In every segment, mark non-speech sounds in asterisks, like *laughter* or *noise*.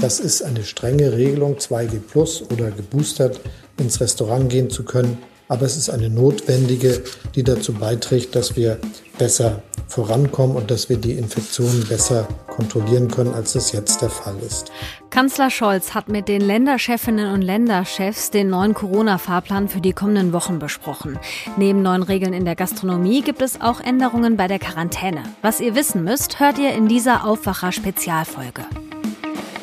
Das ist eine strenge Regelung, 2G plus oder geboostert ins Restaurant gehen zu können. Aber es ist eine notwendige, die dazu beiträgt, dass wir besser vorankommen und dass wir die Infektionen besser kontrollieren können, als es jetzt der Fall ist. Kanzler Scholz hat mit den Länderchefinnen und Länderchefs den neuen Corona-Fahrplan für die kommenden Wochen besprochen. Neben neuen Regeln in der Gastronomie gibt es auch Änderungen bei der Quarantäne. Was ihr wissen müsst, hört ihr in dieser Aufwacher-Spezialfolge.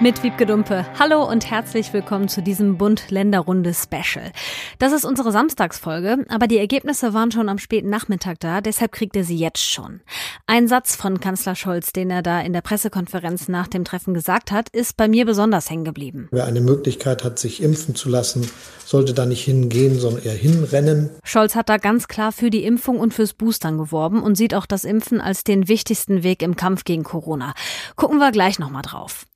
mit Wiebke Dumpe. Hallo und herzlich willkommen zu diesem Bund-Länder-Runde-Special. Das ist unsere Samstagsfolge, aber die Ergebnisse waren schon am späten Nachmittag da, deshalb kriegt ihr sie jetzt schon. Ein Satz von Kanzler Scholz, den er da in der Pressekonferenz nach dem Treffen gesagt hat, ist bei mir besonders hängen geblieben. Wer eine Möglichkeit hat, sich impfen zu lassen, sollte da nicht hingehen, sondern eher hinrennen. Scholz hat da ganz klar für die Impfung und fürs Boostern geworben und sieht auch das Impfen als den wichtigsten Weg im Kampf gegen Corona. Gucken wir gleich nochmal drauf.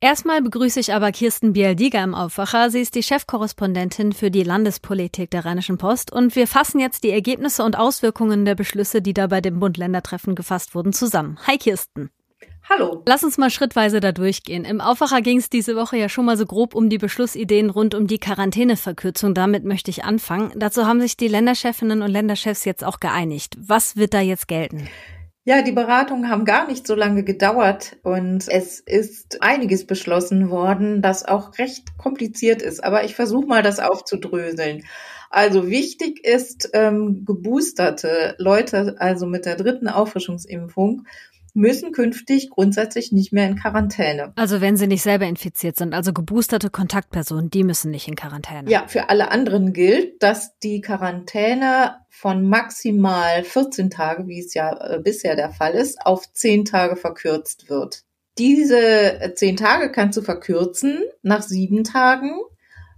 Erstmal begrüße ich aber Kirsten Bialdiger im Aufwacher. Sie ist die Chefkorrespondentin für die Landespolitik der Rheinischen Post und wir fassen jetzt die Ergebnisse und Auswirkungen der Beschlüsse, die da bei dem Bund-Länder-Treffen gefasst wurden, zusammen. Hi Kirsten. Hallo. Lass uns mal schrittweise da durchgehen. Im Aufwacher ging es diese Woche ja schon mal so grob um die Beschlussideen rund um die Quarantäneverkürzung. Damit möchte ich anfangen. Dazu haben sich die Länderchefinnen und Länderchefs jetzt auch geeinigt. Was wird da jetzt gelten? Ja, die Beratungen haben gar nicht so lange gedauert und es ist einiges beschlossen worden, das auch recht kompliziert ist. Aber ich versuche mal, das aufzudröseln. Also wichtig ist, ähm, geboosterte Leute, also mit der dritten Auffrischungsimpfung, müssen künftig grundsätzlich nicht mehr in Quarantäne. Also wenn sie nicht selber infiziert sind, also geboosterte Kontaktpersonen, die müssen nicht in Quarantäne. Ja, für alle anderen gilt, dass die Quarantäne von maximal 14 Tage, wie es ja äh, bisher der Fall ist, auf 10 Tage verkürzt wird. Diese 10 Tage kannst du verkürzen nach 7 Tagen.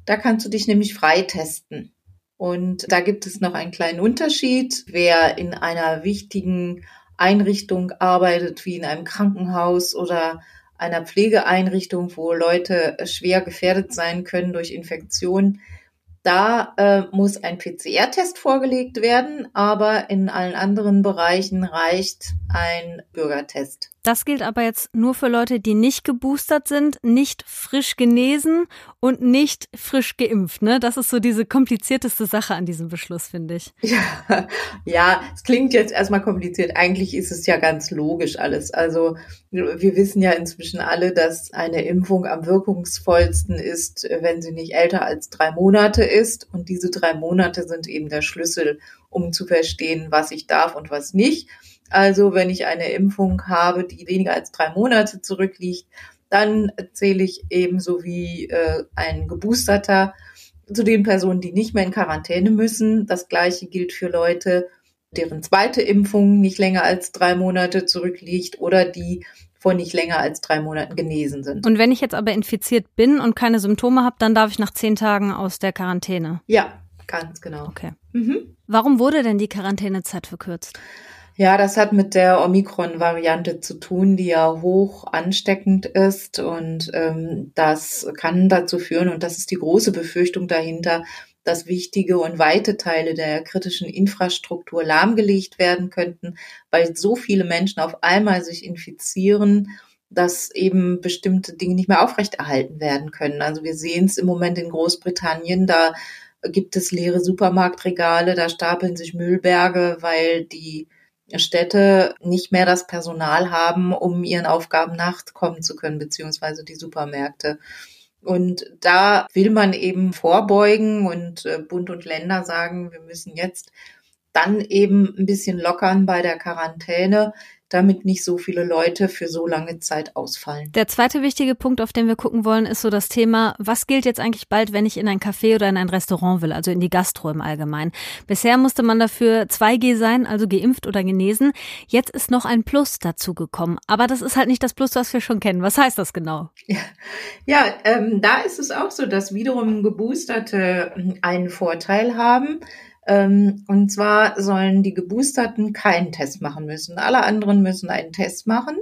Da kannst du dich nämlich freitesten. Und da gibt es noch einen kleinen Unterschied. Wer in einer wichtigen Einrichtung arbeitet, wie in einem Krankenhaus oder einer Pflegeeinrichtung, wo Leute schwer gefährdet sein können durch Infektionen, da äh, muss ein PCR-Test vorgelegt werden, aber in allen anderen Bereichen reicht ein Bürgertest. Das gilt aber jetzt nur für Leute, die nicht geboostert sind, nicht frisch genesen und nicht frisch geimpft. Ne? Das ist so diese komplizierteste Sache an diesem Beschluss, finde ich. Ja, *laughs* ja, es klingt jetzt erstmal kompliziert. Eigentlich ist es ja ganz logisch alles. Also wir wissen ja inzwischen alle, dass eine Impfung am wirkungsvollsten ist, wenn sie nicht älter als drei Monate ist. Und diese drei Monate sind eben der Schlüssel, um zu verstehen, was ich darf und was nicht. Also wenn ich eine Impfung habe, die weniger als drei Monate zurückliegt, dann zähle ich ebenso wie äh, ein Geboosterter zu den Personen, die nicht mehr in Quarantäne müssen. Das gleiche gilt für Leute, deren zweite Impfung nicht länger als drei Monate zurückliegt oder die vor nicht länger als drei Monaten genesen sind. Und wenn ich jetzt aber infiziert bin und keine Symptome habe, dann darf ich nach zehn Tagen aus der Quarantäne. Ja, ganz genau. Okay. Mhm. Warum wurde denn die Quarantänezeit verkürzt? Ja, das hat mit der Omikron-Variante zu tun, die ja hoch ansteckend ist. Und ähm, das kann dazu führen, und das ist die große Befürchtung dahinter, dass wichtige und weite Teile der kritischen Infrastruktur lahmgelegt werden könnten, weil so viele Menschen auf einmal sich infizieren, dass eben bestimmte Dinge nicht mehr aufrechterhalten werden können. Also wir sehen es im Moment in Großbritannien, da gibt es leere Supermarktregale, da stapeln sich Müllberge, weil die Städte nicht mehr das Personal haben, um ihren Aufgaben nachkommen zu können, beziehungsweise die Supermärkte. Und da will man eben vorbeugen und äh, Bund und Länder sagen, wir müssen jetzt dann eben ein bisschen lockern bei der Quarantäne, damit nicht so viele Leute für so lange Zeit ausfallen. Der zweite wichtige Punkt, auf den wir gucken wollen, ist so das Thema, was gilt jetzt eigentlich bald, wenn ich in ein Café oder in ein Restaurant will, also in die Gastro im Allgemeinen. Bisher musste man dafür 2G sein, also geimpft oder genesen. Jetzt ist noch ein Plus dazu gekommen. Aber das ist halt nicht das Plus, was wir schon kennen. Was heißt das genau? Ja, ja ähm, da ist es auch so, dass wiederum Geboosterte einen Vorteil haben. Ähm, und zwar sollen die Geboosterten keinen Test machen müssen. Alle anderen müssen einen Test machen.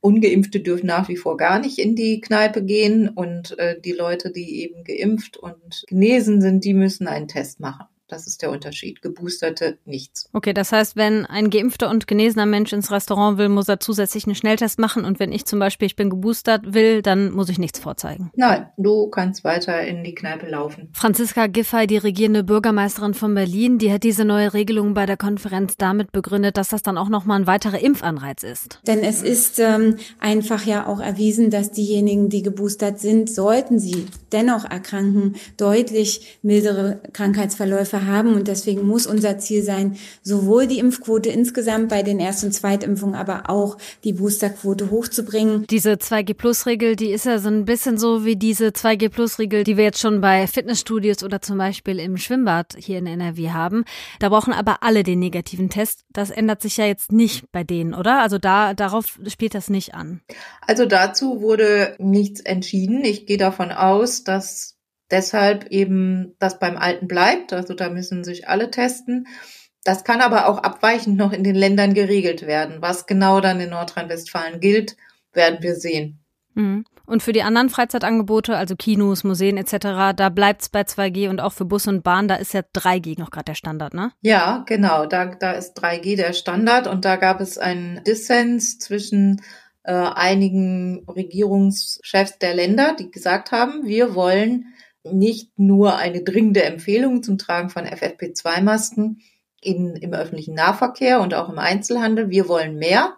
Ungeimpfte dürfen nach wie vor gar nicht in die Kneipe gehen und äh, die Leute, die eben geimpft und genesen sind, die müssen einen Test machen. Das ist der Unterschied. Geboosterte nichts. Okay, das heißt, wenn ein geimpfter und genesener Mensch ins Restaurant will, muss er zusätzlich einen Schnelltest machen. Und wenn ich zum Beispiel, ich bin geboostert will, dann muss ich nichts vorzeigen. Nein, du kannst weiter in die Kneipe laufen. Franziska Giffey, die regierende Bürgermeisterin von Berlin, die hat diese neue Regelung bei der Konferenz damit begründet, dass das dann auch nochmal ein weiterer Impfanreiz ist. Denn es ist ähm, einfach ja auch erwiesen, dass diejenigen, die geboostert sind, sollten sie dennoch erkranken, deutlich mildere Krankheitsverläufe haben. Und deswegen muss unser Ziel sein, sowohl die Impfquote insgesamt bei den Erst- und Zweitimpfungen, aber auch die Boosterquote hochzubringen. Diese 2G-Plus-Regel, die ist ja so ein bisschen so wie diese 2G-Plus-Regel, die wir jetzt schon bei Fitnessstudios oder zum Beispiel im Schwimmbad hier in NRW haben. Da brauchen aber alle den negativen Test. Das ändert sich ja jetzt nicht bei denen, oder? Also da, darauf spielt das nicht an. Also dazu wurde nichts entschieden. Ich gehe davon aus, dass deshalb eben das beim Alten bleibt. Also da müssen sich alle testen. Das kann aber auch abweichend noch in den Ländern geregelt werden. Was genau dann in Nordrhein-Westfalen gilt, werden wir sehen. Mhm. Und für die anderen Freizeitangebote, also Kinos, Museen etc., da bleibt es bei 2G und auch für Bus und Bahn, da ist ja 3G noch gerade der Standard, ne? Ja, genau, da, da ist 3G der Standard und da gab es einen Dissens zwischen äh, einigen Regierungschefs der Länder, die gesagt haben, wir wollen nicht nur eine dringende Empfehlung zum Tragen von FFP2-Masken in, im öffentlichen Nahverkehr und auch im Einzelhandel. Wir wollen mehr.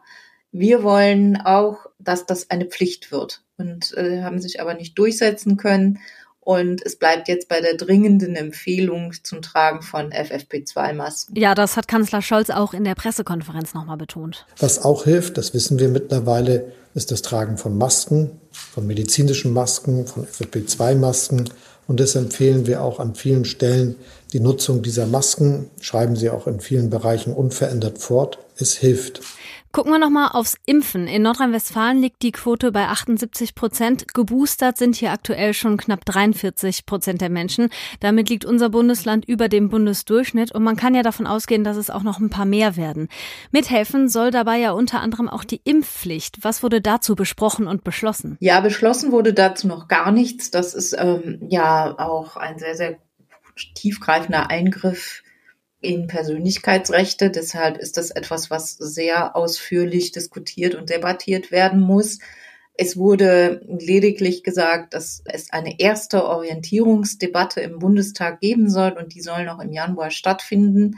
Wir wollen auch, dass das eine Pflicht wird und äh, haben sich aber nicht durchsetzen können. Und es bleibt jetzt bei der dringenden Empfehlung zum Tragen von FFP2-Masken. Ja, das hat Kanzler Scholz auch in der Pressekonferenz nochmal betont. Was auch hilft, das wissen wir mittlerweile, ist das Tragen von Masken, von medizinischen Masken, von FFP2-Masken und das empfehlen wir auch an vielen Stellen. Die Nutzung dieser Masken schreiben sie auch in vielen Bereichen unverändert fort. Es hilft. Gucken wir nochmal aufs Impfen. In Nordrhein-Westfalen liegt die Quote bei 78 Prozent. Geboostert sind hier aktuell schon knapp 43 Prozent der Menschen. Damit liegt unser Bundesland über dem Bundesdurchschnitt und man kann ja davon ausgehen, dass es auch noch ein paar mehr werden. Mithelfen soll dabei ja unter anderem auch die Impfpflicht. Was wurde dazu besprochen und beschlossen? Ja, beschlossen wurde dazu noch gar nichts. Das ist ähm, ja auch ein sehr, sehr tiefgreifender Eingriff in Persönlichkeitsrechte. Deshalb ist das etwas, was sehr ausführlich diskutiert und debattiert werden muss. Es wurde lediglich gesagt, dass es eine erste Orientierungsdebatte im Bundestag geben soll und die soll noch im Januar stattfinden.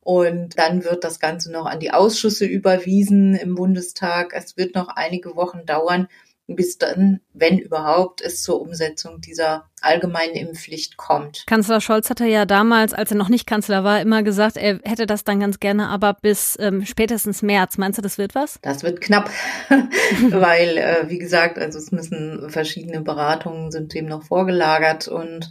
Und dann wird das Ganze noch an die Ausschüsse überwiesen im Bundestag. Es wird noch einige Wochen dauern, bis dann, wenn überhaupt, es zur Umsetzung dieser allgemeinen Impfpflicht kommt. Kanzler Scholz hatte ja damals, als er noch nicht Kanzler war, immer gesagt, er hätte das dann ganz gerne, aber bis ähm, spätestens März. Meinst du, das wird was? Das wird knapp, *laughs* weil, äh, wie gesagt, also es müssen verschiedene Beratungen sind dem noch vorgelagert und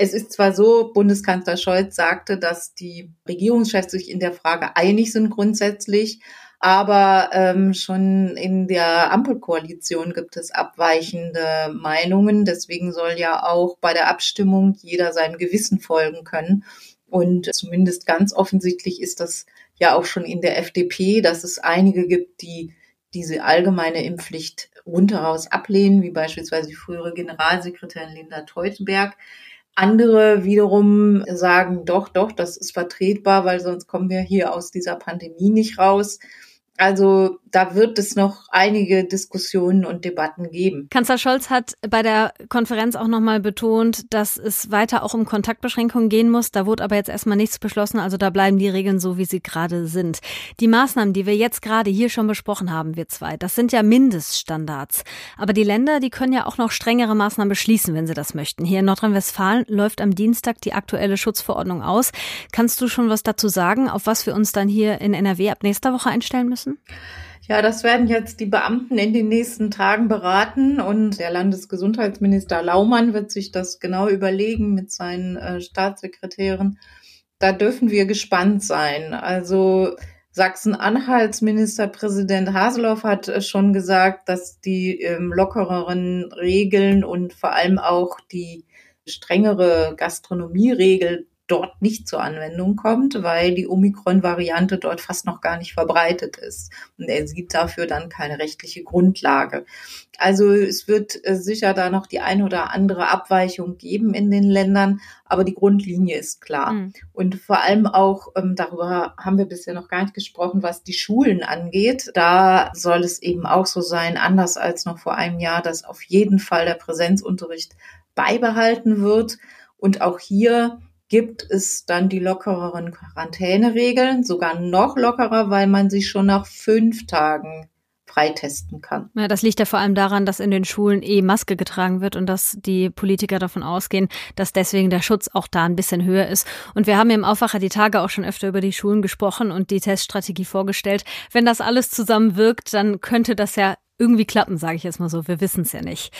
es ist zwar so, Bundeskanzler Scholz sagte, dass die Regierungschefs sich in der Frage einig sind grundsätzlich, aber ähm, schon in der Ampelkoalition gibt es abweichende Meinungen. Deswegen soll ja auch bei der Abstimmung jeder seinem Gewissen folgen können. Und zumindest ganz offensichtlich ist das ja auch schon in der FDP, dass es einige gibt, die diese allgemeine Impfpflicht rundheraus ablehnen, wie beispielsweise die frühere Generalsekretärin Linda Teutenberg. Andere wiederum sagen, doch, doch, das ist vertretbar, weil sonst kommen wir hier aus dieser Pandemie nicht raus. Also da wird es noch einige Diskussionen und Debatten geben. Kanzler Scholz hat bei der Konferenz auch nochmal betont, dass es weiter auch um Kontaktbeschränkungen gehen muss. Da wurde aber jetzt erstmal nichts beschlossen, also da bleiben die Regeln so, wie sie gerade sind. Die Maßnahmen, die wir jetzt gerade hier schon besprochen haben, wir zwei, das sind ja Mindeststandards. Aber die Länder, die können ja auch noch strengere Maßnahmen beschließen, wenn sie das möchten. Hier in Nordrhein-Westfalen läuft am Dienstag die aktuelle Schutzverordnung aus. Kannst du schon was dazu sagen, auf was wir uns dann hier in NRW ab nächster Woche einstellen müssen? Müssen? Ja, das werden jetzt die Beamten in den nächsten Tagen beraten und der Landesgesundheitsminister Laumann wird sich das genau überlegen mit seinen äh, Staatssekretären. Da dürfen wir gespannt sein. Also Sachsen-Anhalts Ministerpräsident Haseloff hat äh, schon gesagt, dass die ähm, lockereren Regeln und vor allem auch die strengere Gastronomieregel dort nicht zur Anwendung kommt, weil die Omikron-Variante dort fast noch gar nicht verbreitet ist. Und er sieht dafür dann keine rechtliche Grundlage. Also es wird äh, sicher da noch die ein oder andere Abweichung geben in den Ländern, aber die Grundlinie ist klar. Mhm. Und vor allem auch, ähm, darüber haben wir bisher noch gar nicht gesprochen, was die Schulen angeht. Da soll es eben auch so sein, anders als noch vor einem Jahr, dass auf jeden Fall der Präsenzunterricht beibehalten wird. Und auch hier gibt es dann die lockereren Quarantäneregeln, sogar noch lockerer, weil man sich schon nach fünf Tagen freitesten kann. Ja, das liegt ja vor allem daran, dass in den Schulen eh Maske getragen wird und dass die Politiker davon ausgehen, dass deswegen der Schutz auch da ein bisschen höher ist. Und wir haben im Aufwacher die Tage auch schon öfter über die Schulen gesprochen und die Teststrategie vorgestellt. Wenn das alles zusammen wirkt, dann könnte das ja irgendwie klappen, sage ich jetzt mal so. Wir wissen es ja nicht.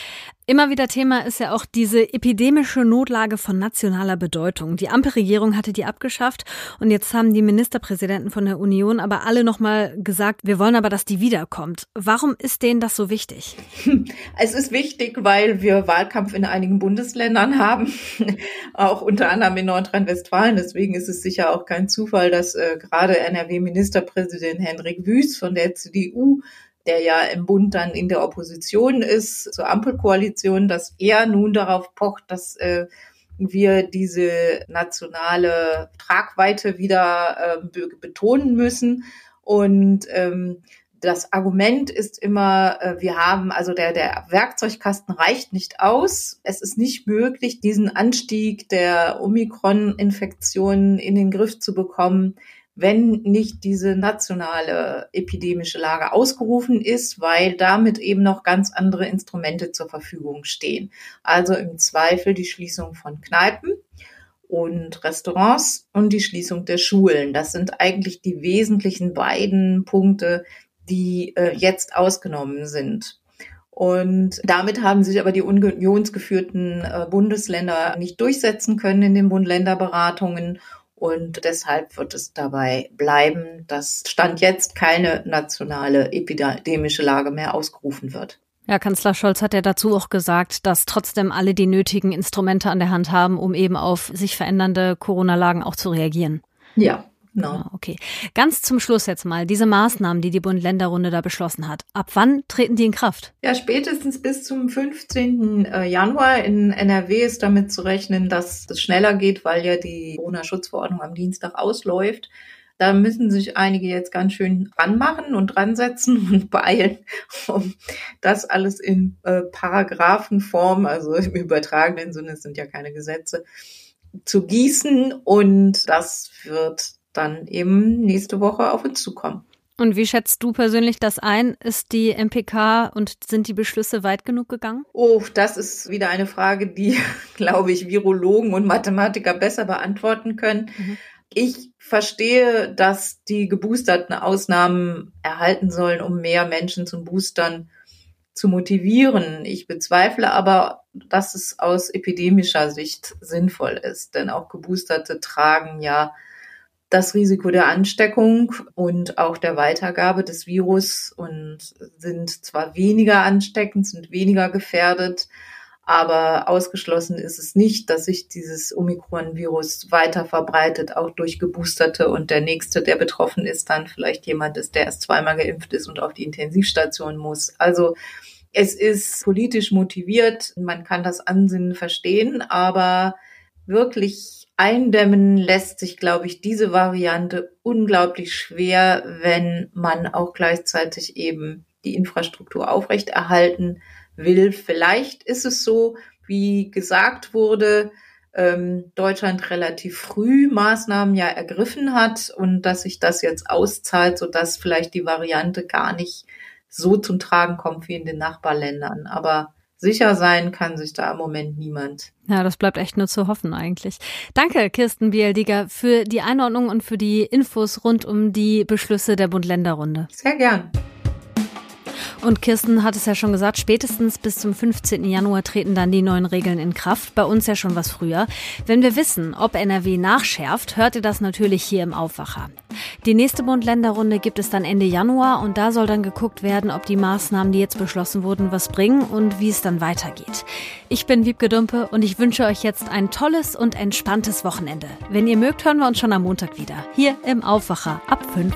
Immer wieder Thema ist ja auch diese epidemische Notlage von nationaler Bedeutung. Die Ampelregierung hatte die abgeschafft und jetzt haben die Ministerpräsidenten von der Union aber alle nochmal gesagt, wir wollen aber, dass die wiederkommt. Warum ist denen das so wichtig? *laughs* Es ist wichtig, weil wir Wahlkampf in einigen Bundesländern haben, *laughs* auch unter anderem in Nordrhein-Westfalen. Deswegen ist es sicher auch kein Zufall, dass äh, gerade NRW-Ministerpräsident Hendrik Wüst von der CDU der ja im Bund dann in der Opposition ist, zur Ampelkoalition, dass er nun darauf pocht, dass äh, wir diese nationale Tragweite wieder äh, betonen müssen. Und ähm, das Argument ist immer, äh, wir haben, also der, der Werkzeugkasten reicht nicht aus. Es ist nicht möglich, diesen Anstieg der Omikron-Infektionen in den Griff zu bekommen, wenn nicht diese nationale epidemische Lage ausgerufen ist, weil damit eben noch ganz andere Instrumente zur Verfügung stehen. Also im Zweifel die Schließung von Kneipen und Restaurants und die Schließung der Schulen. Das sind eigentlich die wesentlichen beiden Punkte, die äh, jetzt ausgenommen sind. Und damit haben sich aber die unionsgeführten äh, Bundesländer nicht durchsetzen können in den Bund-Länder-Beratungen. Und deshalb wird es dabei bleiben, dass Stand jetzt keine nationale epidemische Lage mehr ausgerufen wird. Ja, Kanzler Scholz hat ja dazu auch gesagt, dass trotzdem alle die nötigen Instrumente an der Hand haben, um eben auf sich verändernde Corona-Lagen auch zu reagieren. Ja, Genau. Ah, okay. Ganz zum Schluss jetzt mal, diese Maßnahmen, die die Bund-Länder-Runde da beschlossen hat. Ab wann treten die in Kraft? Ja, spätestens bis zum 15. Äh, Januar in NRW ist damit zu rechnen, dass es schneller geht, weil ja die Corona-Schutzverordnung am Dienstag ausläuft. Da müssen sich einige jetzt ganz schön ranmachen und dran setzen *laughs* und beeilen, um das alles in äh, Paragraphenform, also im übertragenen Sinne, es sind ja keine Gesetze, zu gießen. Und das wird dann eben nächste Woche auf uns zukommen. Und wie schätzt du persönlich das ein? Ist die MPK und sind die Beschlüsse weit genug gegangen? Oh, das ist wieder eine Frage, die, *laughs* glaube ich, Virologen und Mathematiker besser beantworten können. Mhm. Ich verstehe, dass die geboosterten Ausnahmen erhalten sollen, um mehr Menschen zum Boostern zu motivieren. Ich bezweifle aber, dass es aus epidemischer Sicht sinnvoll ist, denn auch Geboosterte tragen ja das Risiko der Ansteckung und auch der Weitergabe des Virus und sind zwar weniger ansteckend, sind weniger gefährdet, aber ausgeschlossen ist es nicht, dass sich dieses Omikron-Virus weiter verbreitet, auch durch Geboosterte und der nächste, der betroffen ist, dann vielleicht jemand ist, der erst zweimal geimpft ist und auf die Intensivstation muss. Also es ist politisch motiviert, man kann das Ansinnen verstehen, aber wirklich eindämmen lässt sich, glaube ich, diese Variante unglaublich schwer, wenn man auch gleichzeitig eben die Infrastruktur aufrechterhalten will. Vielleicht ist es so, wie gesagt wurde, ähm, Deutschland relativ früh Maßnahmen ja ergriffen hat und dass sich das jetzt auszahlt, so dass vielleicht die Variante gar nicht so zum Tragen kommt wie in den Nachbarländern. Aber sicher sein kann sich da im Moment niemand. Ja, das bleibt echt nur zu hoffen eigentlich. Danke, Kirsten Bieldiger, für die Einordnung und für die Infos rund um die Beschlüsse der Bund-Länder-Runde. Sehr gern. Und Kirsten hat es ja schon gesagt, spätestens bis zum 15. Januar treten dann die neuen Regeln in Kraft. Bei uns ja schon was früher. Wenn wir wissen, ob NRW nachschärft, hört ihr das natürlich hier im Aufwacher. Die nächste Bund-Länder-Runde gibt es dann Ende Januar und da soll dann geguckt werden, ob die Maßnahmen, die jetzt beschlossen wurden, was bringen und wie es dann weitergeht. Ich bin Wiebke Dumpe und ich wünsche euch jetzt ein tolles und entspanntes Wochenende. Wenn ihr mögt, hören wir uns schon am Montag wieder. Hier im Aufwacher ab 5.